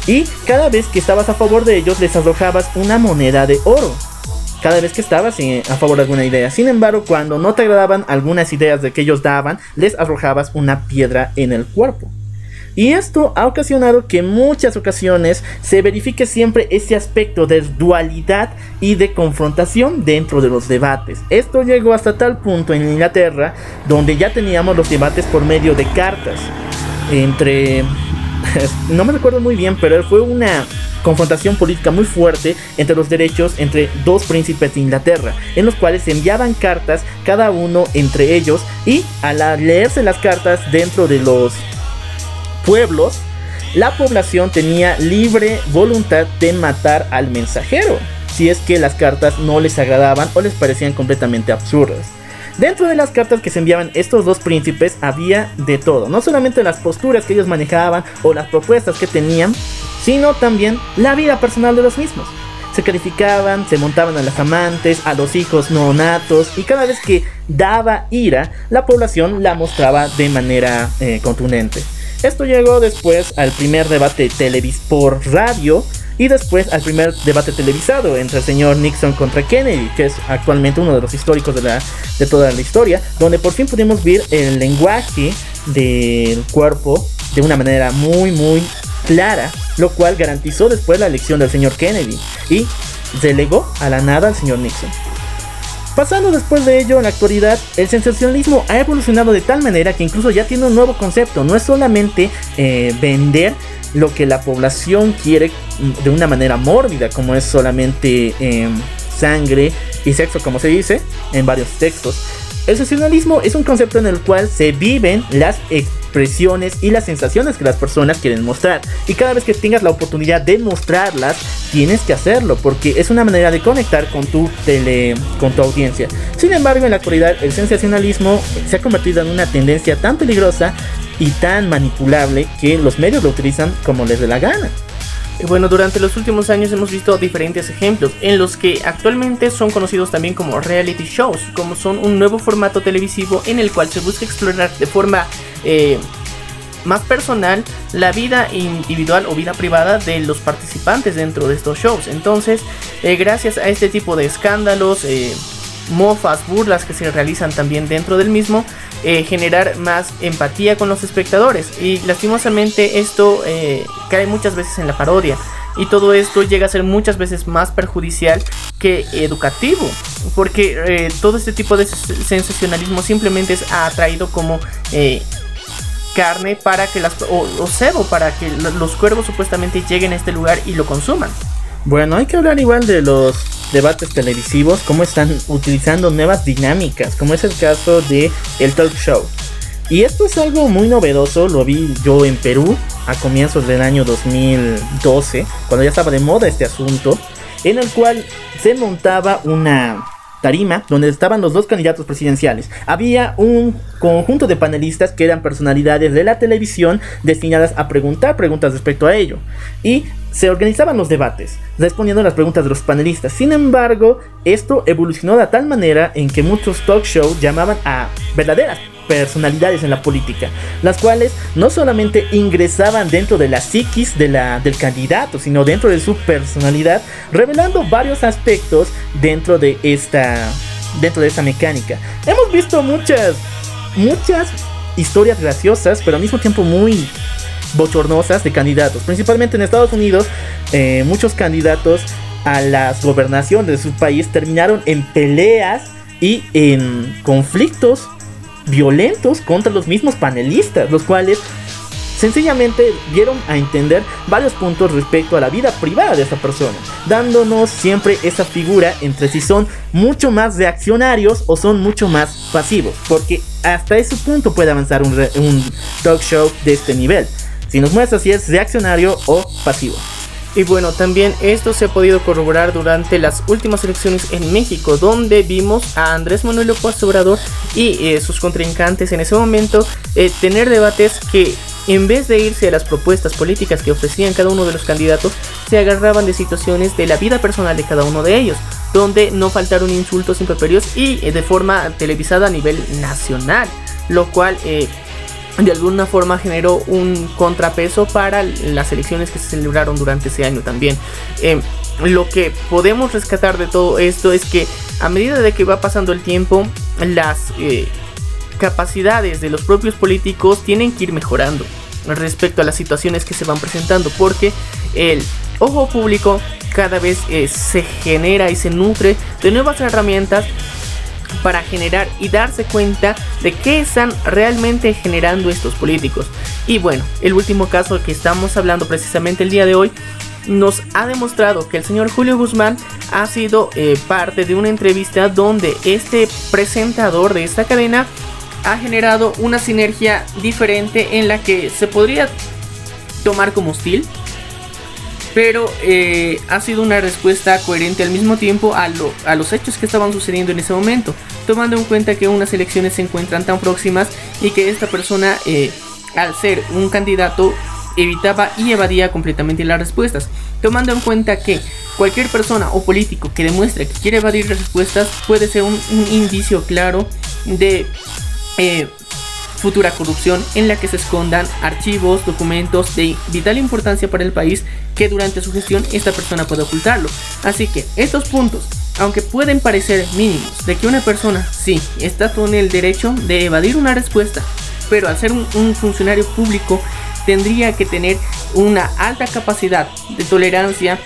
y cada vez que estabas a favor de ellos les arrojabas una moneda de oro. Cada vez que estabas a favor de alguna idea. Sin embargo, cuando no te agradaban algunas ideas de que ellos daban, les arrojabas una piedra en el cuerpo. Y esto ha ocasionado que en muchas ocasiones se verifique siempre ese aspecto de dualidad y de confrontación dentro de los debates. Esto llegó hasta tal punto en Inglaterra donde ya teníamos los debates por medio de cartas entre no me recuerdo muy bien, pero fue una confrontación política muy fuerte entre los derechos entre dos príncipes de Inglaterra, en los cuales se enviaban cartas cada uno entre ellos y al leerse las cartas dentro de los pueblos, la población tenía libre voluntad de matar al mensajero, si es que las cartas no les agradaban o les parecían completamente absurdas. Dentro de las cartas que se enviaban estos dos príncipes había de todo, no solamente las posturas que ellos manejaban o las propuestas que tenían, sino también la vida personal de los mismos. Se calificaban, se montaban a las amantes, a los hijos no natos y cada vez que daba ira, la población la mostraba de manera eh, contundente. Esto llegó después al primer debate televis por radio y después al primer debate televisado entre el señor Nixon contra Kennedy, que es actualmente uno de los históricos de, la, de toda la historia, donde por fin pudimos ver el lenguaje del cuerpo de una manera muy muy clara, lo cual garantizó después la elección del señor Kennedy y delegó a la nada al señor Nixon. Pasando después de ello, en la actualidad, el sensacionalismo ha evolucionado de tal manera que incluso ya tiene un nuevo concepto. No es solamente eh, vender lo que la población quiere de una manera mórbida, como es solamente em, sangre y sexo, como se dice en varios textos. El sensacionalismo es un concepto en el cual se viven las expresiones y las sensaciones que las personas quieren mostrar. Y cada vez que tengas la oportunidad de mostrarlas, tienes que hacerlo, porque es una manera de conectar con tu tele, con tu audiencia. Sin embargo, en la actualidad, el sensacionalismo se ha convertido en una tendencia tan peligrosa y tan manipulable que los medios lo utilizan como les dé la gana. Bueno, durante los últimos años hemos visto diferentes ejemplos en los que actualmente son conocidos también como reality shows, como son un nuevo formato televisivo en el cual se busca explorar de forma eh, más personal la vida individual o vida privada de los participantes dentro de estos shows. Entonces, eh, gracias a este tipo de escándalos, eh, mofas, burlas que se realizan también dentro del mismo, eh, generar más empatía con los espectadores. Y lastimosamente esto eh, cae muchas veces en la parodia. Y todo esto llega a ser muchas veces más perjudicial que educativo. Porque eh, todo este tipo de sensacionalismo simplemente es atraído como carne para que las o, o, cebo para que los cuervos supuestamente lleguen a este lugar y lo consuman. Bueno, hay que hablar igual de los debates televisivos, cómo están utilizando nuevas dinámicas, como es el caso de el talk show. Y esto es algo muy novedoso, lo vi yo en Perú a comienzos del año 2012, cuando ya estaba de moda este asunto, en el cual se montaba una tarima donde estaban los dos candidatos presidenciales. Había un conjunto de panelistas que eran personalidades de la televisión destinadas a preguntar preguntas respecto a ello. Y se organizaban los debates, respondiendo a las preguntas de los panelistas. Sin embargo, esto evolucionó de tal manera en que muchos talk shows llamaban a verdaderas personalidades en la política, las cuales no solamente ingresaban dentro de la psiquis de la, del candidato, sino dentro de su personalidad, revelando varios aspectos dentro de esta, dentro de esta mecánica. Hemos visto muchas, muchas historias graciosas, pero al mismo tiempo muy bochornosas de candidatos, principalmente en Estados Unidos, eh, muchos candidatos a las gobernaciones de su país terminaron en peleas y en conflictos violentos contra los mismos panelistas, los cuales sencillamente dieron a entender varios puntos respecto a la vida privada de esta persona, dándonos siempre esa figura entre si son mucho más reaccionarios o son mucho más pasivos, porque hasta ese punto puede avanzar un, un talk show de este nivel, si nos muestra si es reaccionario o pasivo. Y bueno, también esto se ha podido corroborar durante las últimas elecciones en México, donde vimos a Andrés Manuel López Obrador y eh, sus contrincantes en ese momento eh, tener debates que en vez de irse a las propuestas políticas que ofrecían cada uno de los candidatos, se agarraban de situaciones de la vida personal de cada uno de ellos, donde no faltaron insultos improperios y eh, de forma televisada a nivel nacional, lo cual de alguna forma generó un contrapeso para las elecciones que se celebraron durante ese año también. Em, lo que podemos rescatar de todo esto es que a medida de que va pasando el tiempo, las eh, capacidades de los propios políticos tienen que ir mejorando. respecto a las situaciones que se van presentando, porque el ojo público cada vez eh, se genera y se nutre de nuevas herramientas para generar y darse cuenta de qué están realmente generando estos políticos. Y bueno, el último caso que estamos hablando precisamente el día de hoy nos ha demostrado que el señor Julio Guzmán ha sido eh, parte de una entrevista donde este presentador de esta cadena ha generado una sinergia diferente en la que se podría tomar como hostil, pero eh, ha sido una respuesta coherente al mismo tiempo a, a, los hechos que estaban sucediendo en ese momento, tomando en cuenta que unas elecciones se encuentran tan próximas y que esta persona, eh, al ser un candidato, evitaba y evadía completamente las respuestas, tomando en cuenta que cualquier persona o político que demuestre que quiere evadir las respuestas puede ser un, indicio claro de eh, futura corrupción en la que se escondan archivos, documentos de vital importancia para el país que durante su gestión esta persona puede ocultarlo. Así que estos puntos, aunque pueden parecer mínimos, de que una persona sí está con el derecho de evadir una respuesta, pero al ser un funcionario público tendría que tener una alta capacidad de tolerancia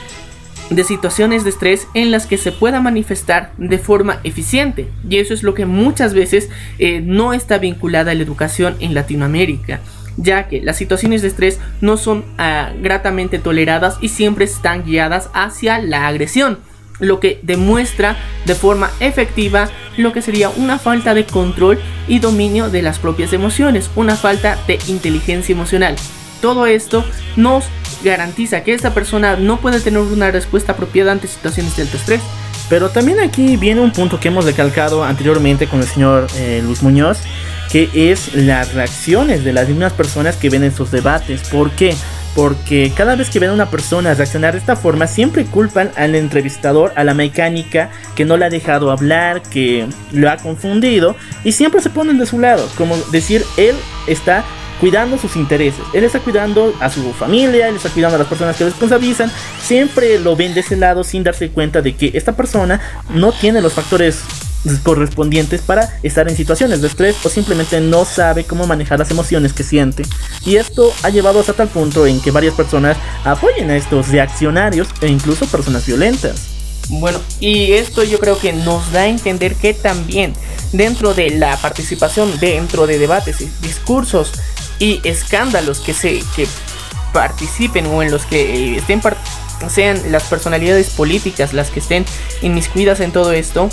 de situaciones de estrés en las que se pueda manifestar de forma eficiente. Y eso es lo que muchas veces eh, no está vinculada a la educación en Latinoamérica ya que las situaciones de estrés no son ah, gratamente toleradas y siempre están guiadas hacia la agresión, lo que demuestra de forma efectiva lo que sería una falta de control y dominio de las propias emociones, una falta de inteligencia emocional. Todo esto nos garantiza que esta persona no puede tener una respuesta apropiada ante situaciones de alto estrés. Pero también aquí viene un punto que hemos recalcado anteriormente con el señor eh, Luis Muñoz, que es las reacciones de las mismas personas que ven en sus debates. ¿Por qué? Porque cada vez que ven a una persona reaccionar de esta forma, siempre culpan al entrevistador, a la mecánica, que no le ha dejado hablar, que lo ha confundido, y siempre se ponen de su lado, como decir, él está cuidando sus intereses. Él está cuidando a su familia, él está cuidando a las personas que responsabilizan. Siempre lo ven de ese lado sin darse cuenta de que esta persona no tiene los factores correspondientes para estar en situaciones de estrés o simplemente no sabe cómo manejar las emociones que siente. Y esto ha llevado hasta tal punto en que varias personas apoyen a estos reaccionarios e incluso personas violentas. Bueno, y esto yo creo que nos da a entender que también dentro de la participación, dentro de debates y discursos y escándalos que se que participen o en los que eh, estén sean las personalidades políticas las que estén inmiscuidas en todo esto,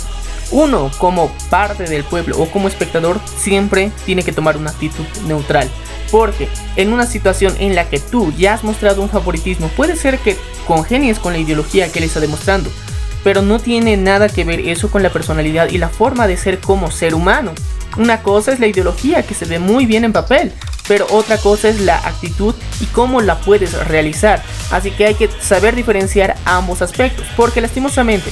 uno como parte del pueblo o como espectador siempre tiene que tomar una actitud neutral. Porque en una situación en la que tú ya has mostrado un favoritismo, puede ser que congenies con la ideología que él está demostrando, pero no tiene nada que ver eso con la personalidad y la forma de ser como ser humano. Una cosa es la ideología que se ve muy bien en papel, pero otra cosa es la actitud y cómo la puedes realizar. Así que hay que saber diferenciar ambos aspectos, porque lastimosamente,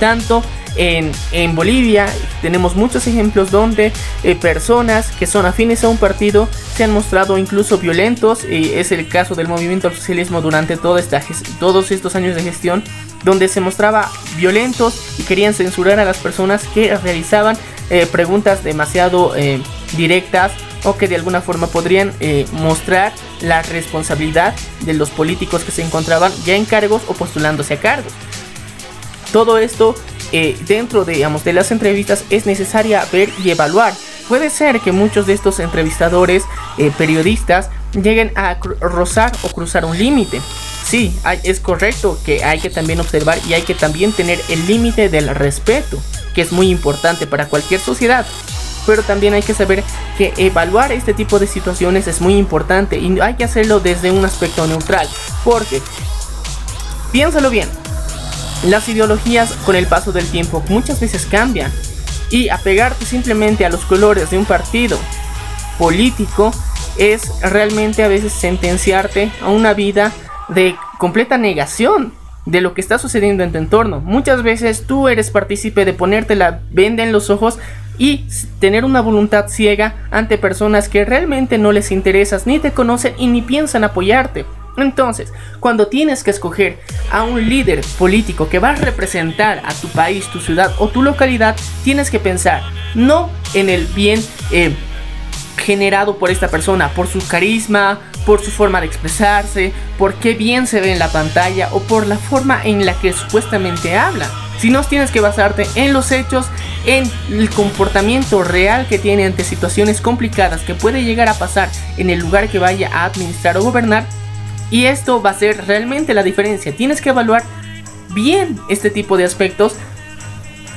tanto en, Bolivia tenemos muchos ejemplos donde eh, personas que son afines a un partido se han mostrado incluso violentos, y es el caso del movimiento al socialismo durante todos estos años de gestión, donde se mostraba violentos y querían censurar a las personas que realizaban eh, preguntas demasiado eh, directas o que de alguna forma podrían eh, mostrar la responsabilidad de los políticos que se encontraban ya en cargos o postulándose a cargos. Todo esto dentro de, digamos, de las entrevistas es necesaria ver y evaluar. Puede ser que muchos de estos entrevistadores, periodistas, lleguen a rozar o cruzar un límite. Sí, es correcto que hay que también observar y hay que también tener el límite del respeto, que es muy importante para cualquier sociedad. Pero también hay que saber que evaluar este tipo de situaciones es muy importante y hay que hacerlo desde un aspecto neutral. Porque, piénsalo bien, las ideologías con el paso del tiempo muchas veces cambian. Y apegarte simplemente a los colores de un partido político es realmente a veces sentenciarte a una vida de completa negación de lo que está sucediendo en tu entorno. Muchas veces tú eres partícipe de ponerte la venda en los ojos y tener una voluntad ciega ante personas que realmente no les interesas, ni te conocen y ni piensan apoyarte. Entonces, cuando tienes que escoger a un líder político que va a representar a tu país, tu ciudad o tu localidad, tienes que pensar no en el bien eh, generado por esta persona, por su carisma, por su forma de expresarse, por qué bien se ve en la pantalla o por la forma en la que supuestamente habla. Si no tienes que basarte en los hechos, en el comportamiento real que tiene ante situaciones complicadas que puede llegar a pasar en el lugar que vaya a administrar o gobernar. Y esto va a ser realmente la diferencia. Tienes que evaluar bien este tipo de aspectos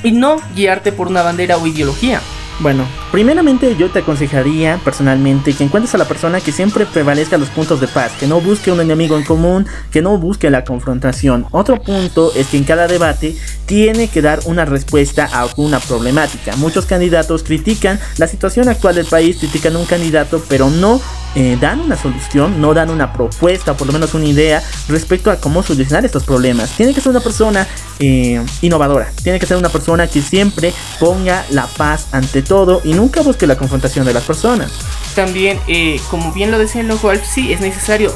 y no guiarte por una bandera o ideología. Bueno, primeramente yo te aconsejaría personalmente que encuentres a la persona que siempre prevalezca los puntos de paz, que no busque un enemigo en común, que no busque la confrontación. Otro punto es que en cada debate tiene que dar una respuesta a alguna problemática. Muchos candidatos critican la situación actual del país, critican a un candidato, pero no eh, dan una solución, no dan una propuesta, por lo menos una idea respecto a cómo solucionar estos problemas. Tiene que ser una persona eh, innovadora, tiene que ser una persona que siempre ponga la paz ante todo y nunca busque la confrontación de las personas. También, eh, como bien lo decía el local, sí es necesario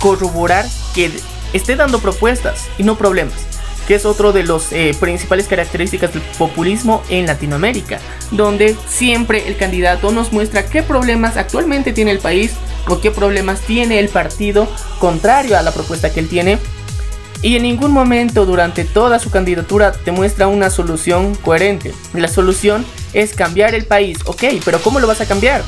corroborar que esté dando propuestas y no problemas que es otro de las eh, principales características del populismo en Latinoamérica, donde siempre el candidato nos muestra qué problemas actualmente tiene el país o qué problemas tiene el partido contrario a la propuesta que él tiene. Y en ningún momento durante toda su candidatura te muestra una solución coherente. La solución es cambiar el país, ok, pero ¿cómo lo vas a cambiar?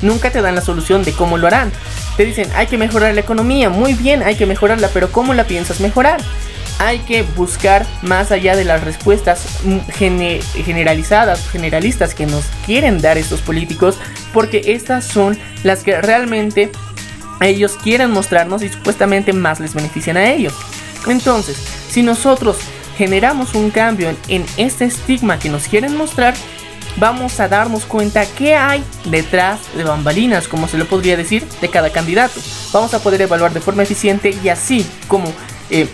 Nunca te dan la solución de cómo lo harán. Te dicen, hay que mejorar la economía, muy bien, hay que mejorarla, pero ¿cómo la piensas mejorar? Hay que buscar más allá de las respuestas generalizadas, generalistas que nos quieren dar estos políticos, porque estas son las que realmente ellos quieren mostrarnos y supuestamente más les benefician a ellos. Entonces, si nosotros generamos un cambio en, este estigma que nos quieren mostrar, vamos a darnos cuenta qué hay detrás de bambalinas, como se lo podría decir, de cada candidato. Vamos a poder evaluar de forma eficiente y así como eh,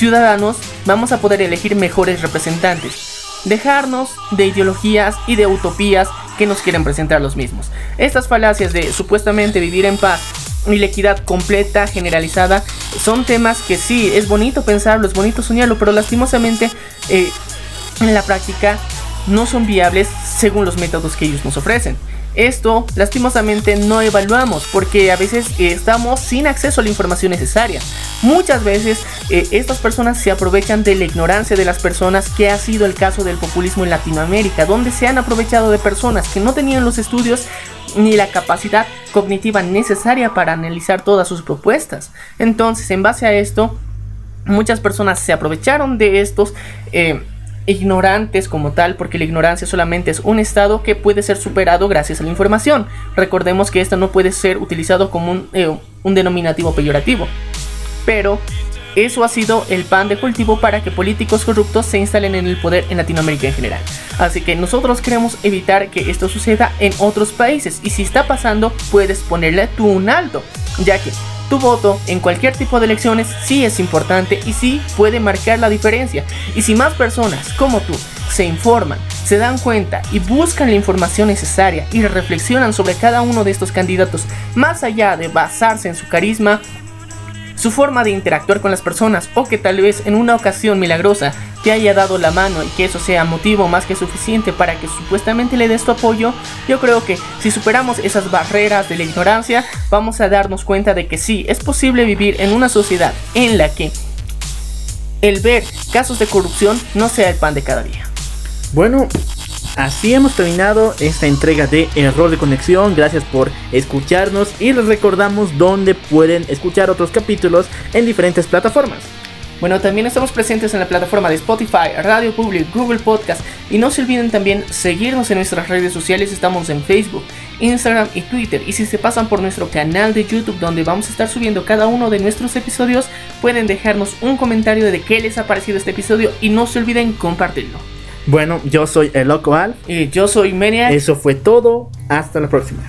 ciudadanos vamos a poder elegir mejores representantes. Dejarnos de ideologías y de utopías que nos quieren presentar los mismos. Estas falacias de supuestamente vivir en paz y la equidad completa, generalizada, son temas que sí, es bonito pensarlo, es bonito soñarlo, pero lastimosamente eh, en la práctica no son viables según los métodos que ellos nos ofrecen. Esto lastimosamente no evaluamos porque a veces eh, estamos sin acceso a la información necesaria. Muchas veces eh, estas personas se aprovechan de la ignorancia de las personas, que ha sido el caso del populismo en Latinoamérica, donde se han aprovechado de personas que no tenían los estudios ni la capacidad cognitiva necesaria para analizar todas sus propuestas. Entonces, en base a esto, muchas personas se aprovecharon de estos... Eh, ignorantes como tal, porque la ignorancia solamente es un estado que puede ser superado gracias a la información. Recordemos que esto no puede ser utilizado como un, eh, un denominativo peyorativo. Pero eso ha sido el pan de cultivo para que políticos corruptos se instalen en el poder en Latinoamérica en general. Así que nosotros queremos evitar que esto suceda en otros países y si está pasando puedes ponerle tú un alto, ya que tu voto en cualquier tipo de elecciones sí es importante y sí puede marcar la diferencia. Y si más personas como tú se informan, se dan cuenta y buscan la información necesaria y reflexionan sobre cada uno de estos candidatos, más allá de basarse en su carisma su forma de interactuar con las personas o que tal vez en una ocasión milagrosa te haya dado la mano y que eso sea motivo más que suficiente para que supuestamente le des tu apoyo, yo creo que si superamos esas barreras de la ignorancia, vamos a darnos cuenta de que sí, es posible vivir en una sociedad en la que el ver casos de corrupción no sea el pan de cada día. Bueno, Así hemos terminado esta entrega de Error de Conexión. Gracias por escucharnos y les recordamos dónde pueden escuchar otros capítulos en diferentes plataformas. Bueno, también estamos presentes en la plataforma de Spotify, Radio Public, Google Podcast y no se olviden también seguirnos en nuestras redes sociales, estamos en Facebook, Instagram y Twitter y si se pasan por nuestro canal de YouTube donde vamos a estar subiendo cada uno de nuestros episodios, pueden dejarnos un comentario de qué les ha parecido este episodio y no se olviden compartirlo. Bueno, yo soy el Loco Al. Y yo soy Menia. Eso fue todo. Hasta la próxima.